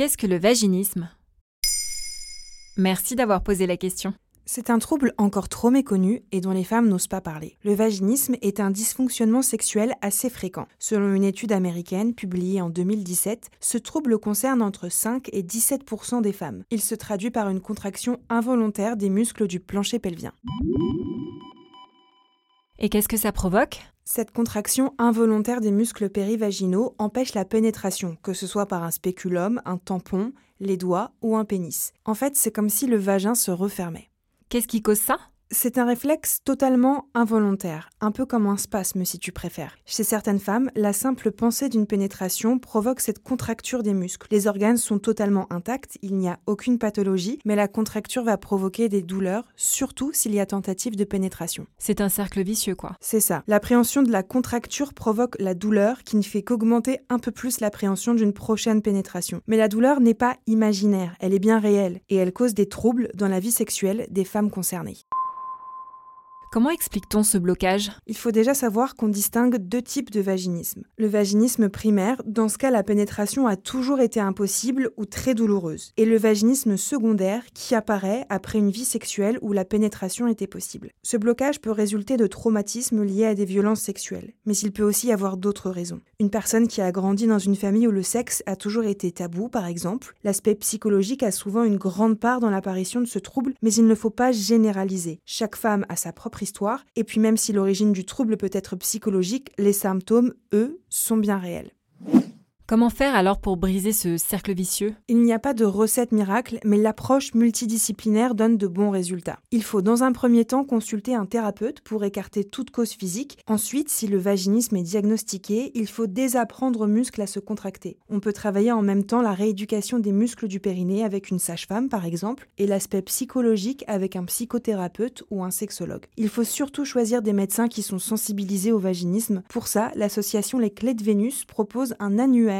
Qu'est-ce que le vaginisme? Merci d'avoir posé la question. C'est un trouble encore trop méconnu et dont les femmes n'osent pas parler. Le vaginisme est un dysfonctionnement sexuel assez fréquent. Selon une étude américaine publiée en 2017, ce trouble concerne entre 5 et 17% des femmes. Il se traduit par une contraction involontaire des muscles du plancher pelvien. Et qu'est-ce que ça provoque? Cette contraction involontaire des muscles périvaginaux empêche la pénétration, que ce soit par un spéculum, un tampon, les doigts ou un pénis. En fait, c'est comme si le vagin se refermait. Qu'est-ce qui cause ça? C'est un réflexe totalement involontaire, un peu comme un spasme si tu préfères. Chez certaines femmes, la simple pensée d'une pénétration provoque cette contracture des muscles. Les organes sont totalement intacts, il n'y a aucune pathologie, mais la contracture va provoquer des douleurs, surtout s'il y a tentative de pénétration. C'est un cercle vicieux quoi. C'est ça. L'appréhension de la contracture provoque la douleur qui ne fait qu'augmenter un peu plus l'appréhension d'une prochaine pénétration. Mais la douleur n'est pas imaginaire, elle est bien réelle, et elle cause des troubles dans la vie sexuelle des femmes concernées. Comment explique-t-on ce blocage? Il faut déjà savoir qu'on distingue deux types de vaginisme. Le vaginisme primaire, dans ce cas la pénétration a toujours été impossible ou très douloureuse. Et le vaginisme secondaire, qui apparaît après une vie sexuelle où la pénétration était possible. Ce blocage peut résulter de traumatismes liés à des violences sexuelles, mais il peut aussi avoir d'autres raisons. Une personne qui a grandi dans une famille où le sexe a toujours été tabou, par exemple, l'aspect psychologique a souvent une grande part dans l'apparition de ce trouble, mais il ne faut pas généraliser. Chaque femme a sa propre histoire, et puis même si l'origine du trouble peut être psychologique, les symptômes, eux, sont bien réels. Comment faire alors pour briser ce cercle vicieux? Il n'y a pas de recette miracle, mais l'approche multidisciplinaire donne de bons résultats. Il faut dans un premier temps consulter un thérapeute pour écarter toute cause physique. Ensuite, si le vaginisme est diagnostiqué, il faut désapprendre aux muscles à se contracter. On peut travailler en même temps la rééducation des muscles du périnée avec une sage-femme par exemple, et l'aspect psychologique avec un psychothérapeute ou un sexologue. Il faut surtout choisir des médecins qui sont sensibilisés au vaginisme. Pour ça, l'association Les Clés de Vénus propose un annuaire